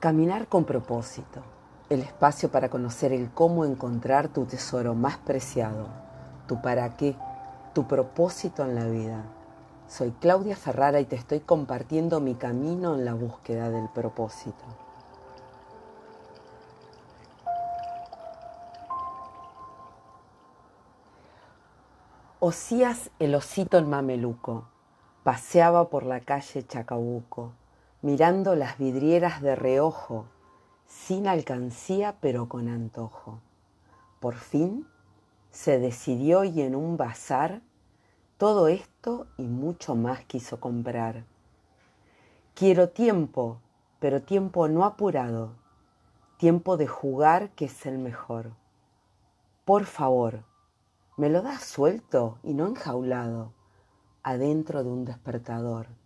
Caminar con propósito, el espacio para conocer el cómo encontrar tu tesoro más preciado, tu para qué, tu propósito en la vida. Soy Claudia Ferrara y te estoy compartiendo mi camino en la búsqueda del propósito. Osías el osito en mameluco paseaba por la calle Chacabuco mirando las vidrieras de reojo, sin alcancía pero con antojo. Por fin se decidió y en un bazar todo esto y mucho más quiso comprar. Quiero tiempo, pero tiempo no apurado, tiempo de jugar que es el mejor. Por favor, me lo das suelto y no enjaulado, adentro de un despertador.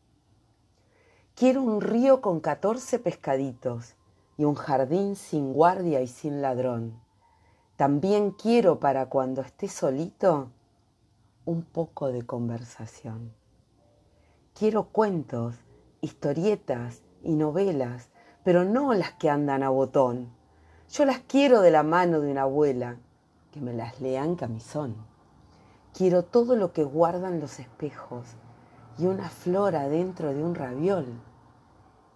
Quiero un río con catorce pescaditos y un jardín sin guardia y sin ladrón. También quiero para cuando esté solito un poco de conversación. Quiero cuentos, historietas y novelas, pero no las que andan a botón. Yo las quiero de la mano de una abuela, que me las lean camisón. Quiero todo lo que guardan los espejos y una flor adentro de un raviol,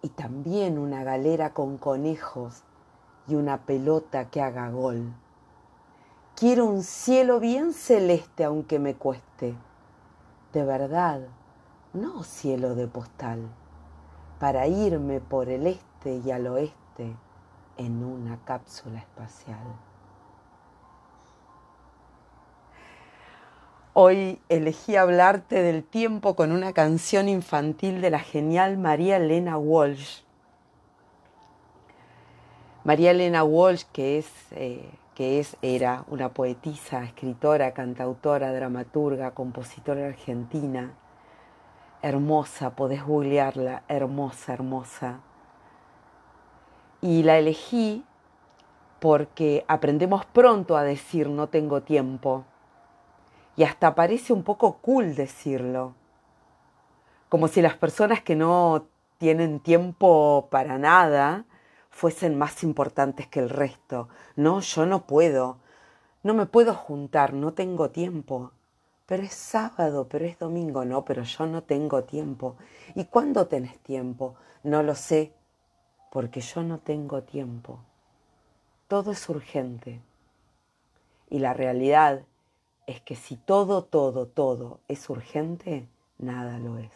y también una galera con conejos y una pelota que haga gol. Quiero un cielo bien celeste aunque me cueste, de verdad, no cielo de postal, para irme por el este y al oeste en una cápsula espacial. Hoy elegí hablarte del tiempo con una canción infantil de la genial María Elena Walsh. María Elena Walsh, que es, eh, que es, era una poetisa, escritora, cantautora, dramaturga, compositora argentina, hermosa, podés googlearla, hermosa, hermosa. Y la elegí porque aprendemos pronto a decir no tengo tiempo y hasta parece un poco cool decirlo. Como si las personas que no tienen tiempo para nada fuesen más importantes que el resto. No, yo no puedo. No me puedo juntar, no tengo tiempo. Pero es sábado, pero es domingo, no, pero yo no tengo tiempo. ¿Y cuándo tenés tiempo? No lo sé, porque yo no tengo tiempo. Todo es urgente. Y la realidad es que si todo, todo, todo es urgente, nada lo es.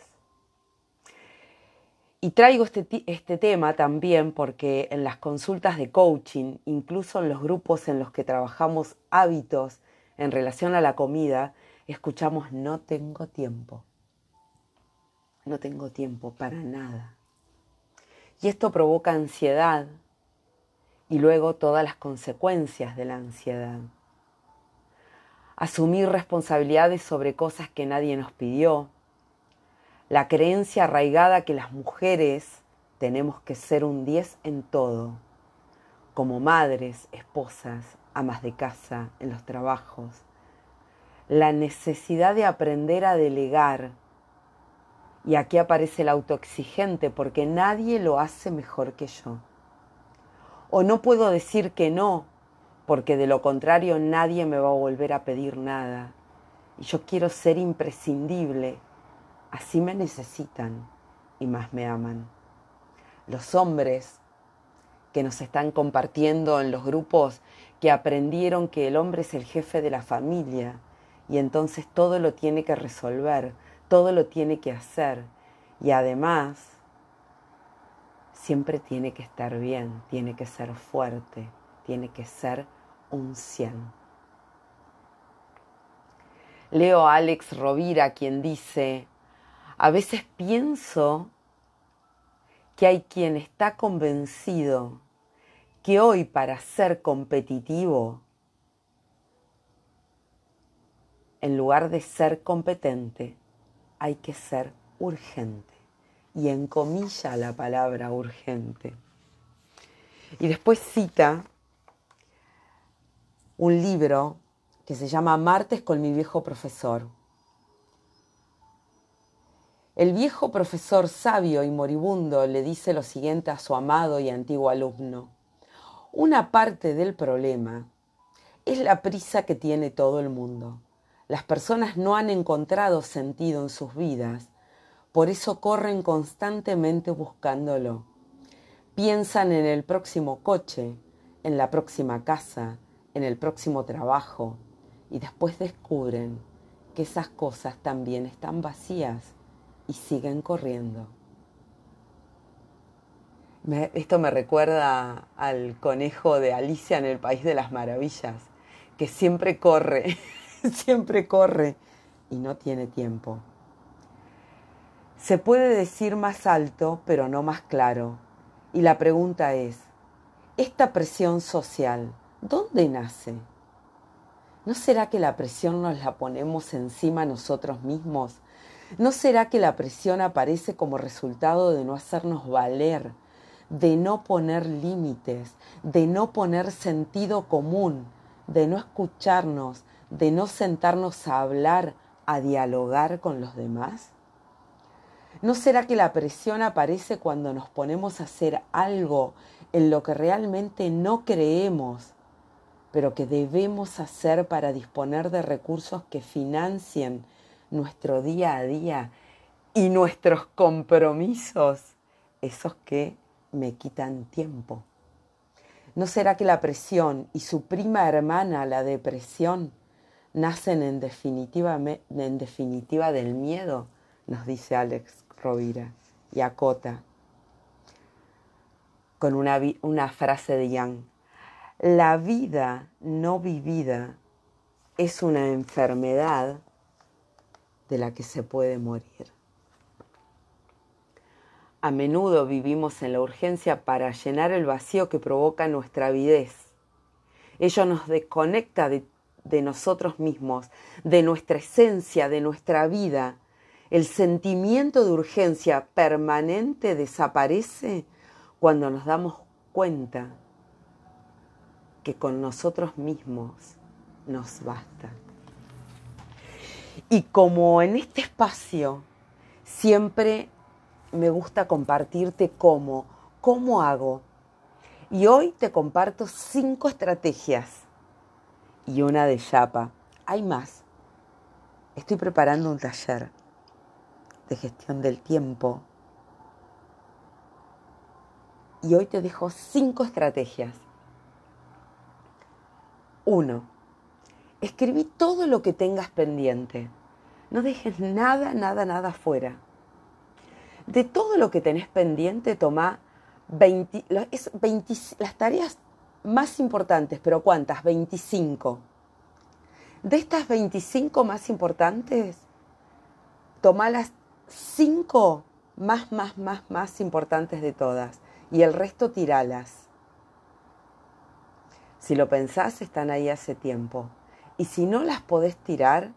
Y traigo este, este, tema también porque en las consultas de coaching, incluso en los grupos en los que trabajamos hábitos en relación a la comida, escuchamos no tengo tiempo. No tengo tiempo para nada. Y esto provoca ansiedad y luego todas las consecuencias de la ansiedad asumir responsabilidades sobre cosas que nadie nos pidió, la creencia arraigada que las mujeres tenemos que ser un 10 en todo, como madres, esposas, amas de casa, en los trabajos, la necesidad de aprender a delegar, y aquí aparece el autoexigente porque nadie lo hace mejor que yo. O no puedo decir que no porque de lo contrario nadie me va a volver a pedir nada. Y yo quiero ser imprescindible. Así me necesitan y más me aman. Los hombres que nos están compartiendo en los grupos que aprendieron que el hombre es el jefe de la familia y entonces todo lo tiene que resolver, todo lo tiene que hacer y además siempre tiene que estar bien, tiene que ser fuerte tiene que ser un 100. Leo a Alex Rovira quien dice, a veces pienso que hay quien está convencido que hoy para ser competitivo, en lugar de ser competente, hay que ser urgente. Y en comilla la palabra urgente. Y después cita un libro que se llama Martes con mi viejo profesor. El viejo profesor sabio y moribundo le dice lo siguiente a su amado y antiguo alumno. Una parte del problema es la prisa que tiene todo el mundo. Las personas no han encontrado sentido en sus vidas, por eso corren constantemente buscándolo. Piensan en el próximo coche, en la próxima casa, en el próximo trabajo, y después descubren que esas cosas también están vacías y siguen corriendo. esto me recuerda al conejo de Alicia en el País de las Maravillas, que siempre corre, siempre corre y no tiene tiempo. Se puede decir más alto, pero no más claro. Y la pregunta es, ¿esta presión social dónde nace? ¿No será que la presión nos la ponemos encima nosotros mismos? ¿No será que la presión aparece como resultado de no hacernos valer, de no poner límites, de no poner sentido común, de no escucharnos, de no sentarnos a hablar, a dialogar con los demás? ¿No será que la presión aparece cuando nos ponemos a hacer algo en lo que realmente no creemos, pero que debemos hacer para disponer de recursos que financien nuestro día a día y nuestros compromisos, esos que me quitan tiempo. ¿No será que la presión y su prima hermana, la depresión, nacen en definitiva, en definitiva del miedo? Nos dice Alex Rovira y acota con una, una frase de Young. La vida no vivida es una enfermedad de la que se puede morir. A menudo vivimos en la urgencia para llenar el vacío que provoca nuestra avidez. Ello nos desconecta de, de nosotros mismos, de nuestra esencia, de nuestra vida. El sentimiento de urgencia permanente desaparece cuando nos damos cuenta que con nosotros mismos nos basta. Y como en este espacio siempre me gusta compartirte cómo, cómo hago. Y hoy te comparto cinco estrategias y una de chapa. Hay más. Estoy preparando un taller de gestión del tiempo. Y hoy te dejo cinco estrategias. Uno, escribí todo lo que tengas pendiente. No dejes nada, nada, nada fuera. De todo lo que tenés pendiente, toma 20, las tareas más importantes, pero ¿cuántas? 25. De estas 25 más importantes, toma las 5 más, más, más, más importantes de todas y el resto tiralas. Si lo pensás, están ahí hace tiempo. Y si no las podés tirar,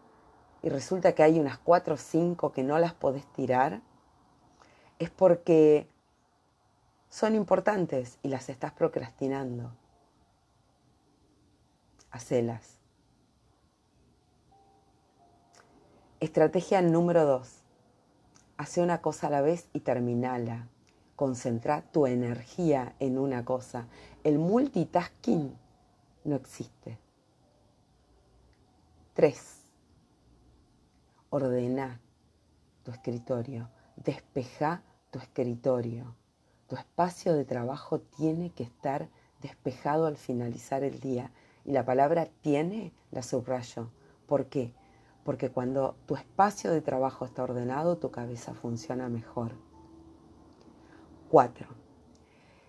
y resulta que hay unas cuatro o cinco que no las podés tirar, es porque son importantes y las estás procrastinando. Hacelas. Estrategia número dos. Hace una cosa a la vez y terminala. Concentra tu energía en una cosa. El multitasking no existe. 3. Ordena tu escritorio, despeja tu escritorio. Tu espacio de trabajo tiene que estar despejado al finalizar el día. Y la palabra tiene la subrayo. ¿Por qué? Porque cuando tu espacio de trabajo está ordenado, tu cabeza funciona mejor. 4.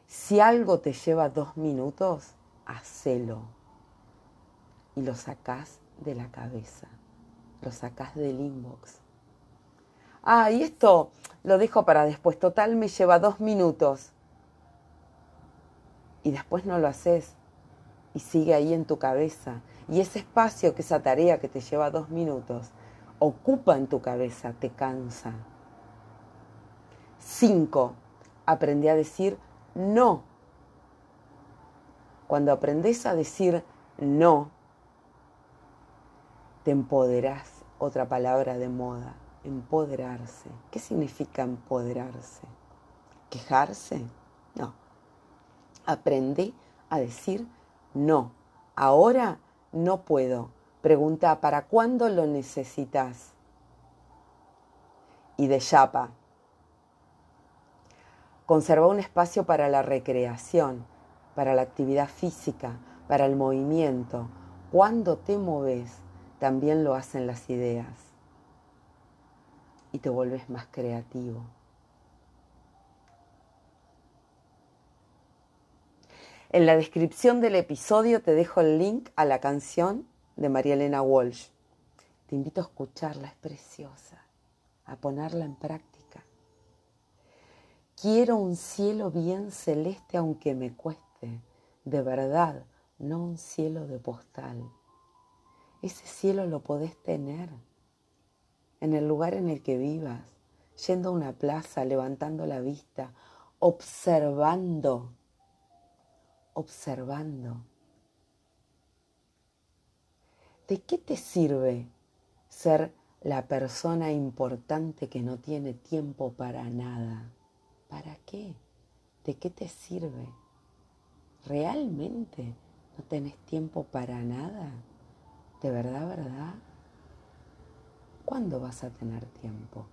Si algo te lleva dos minutos, hacelo y lo sacás de la cabeza, lo sacás del inbox. Ah, y esto lo dejo para después. Total me lleva dos minutos. Y después no lo haces. Y sigue ahí en tu cabeza. Y ese espacio, que esa tarea que te lleva dos minutos, ocupa en tu cabeza, te cansa. Cinco, aprendí a decir no cuando aprendes a decir no, te empoderás, otra palabra de moda, empoderarse. ¿Qué significa empoderarse? ¿Quejarse? No. Aprende a decir no. Ahora no puedo. Pregunta, ¿para cuándo lo necesitas? Y de chapa. Conserva un espacio para la recreación, para la actividad física, para el movimiento. Cuando te moves, también lo hacen las ideas. Y te vuelves más creativo. En la descripción del episodio te dejo el link a la canción de María Elena Walsh. Te invito a escucharla, es preciosa, a ponerla en práctica. Quiero un cielo bien celeste aunque me cueste, de verdad, no un cielo de postal. Ese cielo lo podés tener en el lugar en el que vivas, yendo a una plaza, levantando la vista, observando observando. ¿De qué te sirve ser la persona importante que no tiene tiempo para nada? ¿Para qué? ¿De qué te sirve? ¿Realmente no tenés tiempo para nada? ¿De verdad, verdad? ¿Cuándo vas a tener tiempo?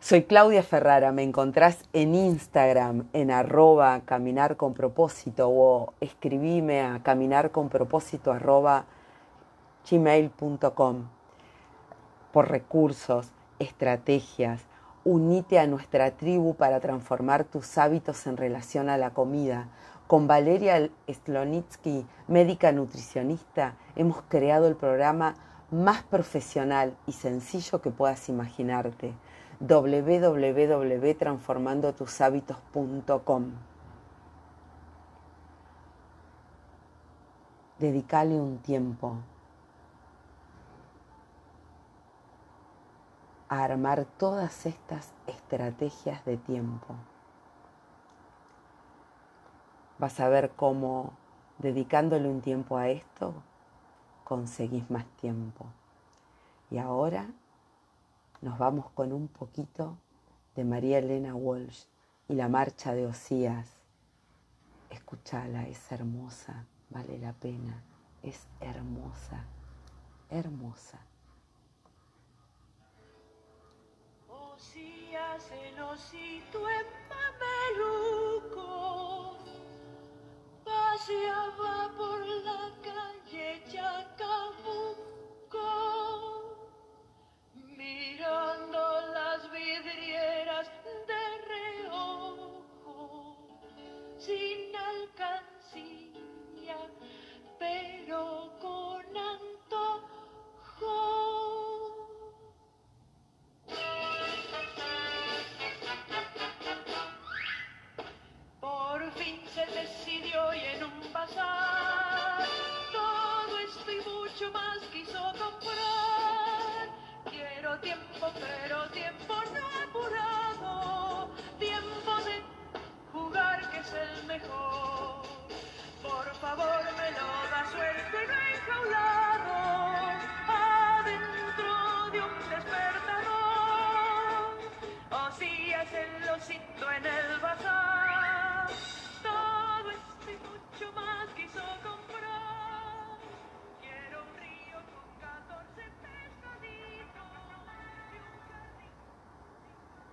Soy Claudia Ferrara, me encontrás en Instagram en arroba caminar con propósito o escribime a caminar con propósito arroba gmail.com por recursos, estrategias, unite a nuestra tribu para transformar tus hábitos en relación a la comida. Con Valeria Slonitsky, médica nutricionista, hemos creado el programa más profesional y sencillo que puedas imaginarte www.transformandotushábitos.com. Dedicale un tiempo a armar todas estas estrategias de tiempo. Vas a ver cómo dedicándole un tiempo a esto conseguís más tiempo. Y ahora nos vamos con un poquito de María Elena Walsh y la marcha de Osías. Escúchala, es hermosa, vale la pena, es hermosa, hermosa. Paseaba por éxito en el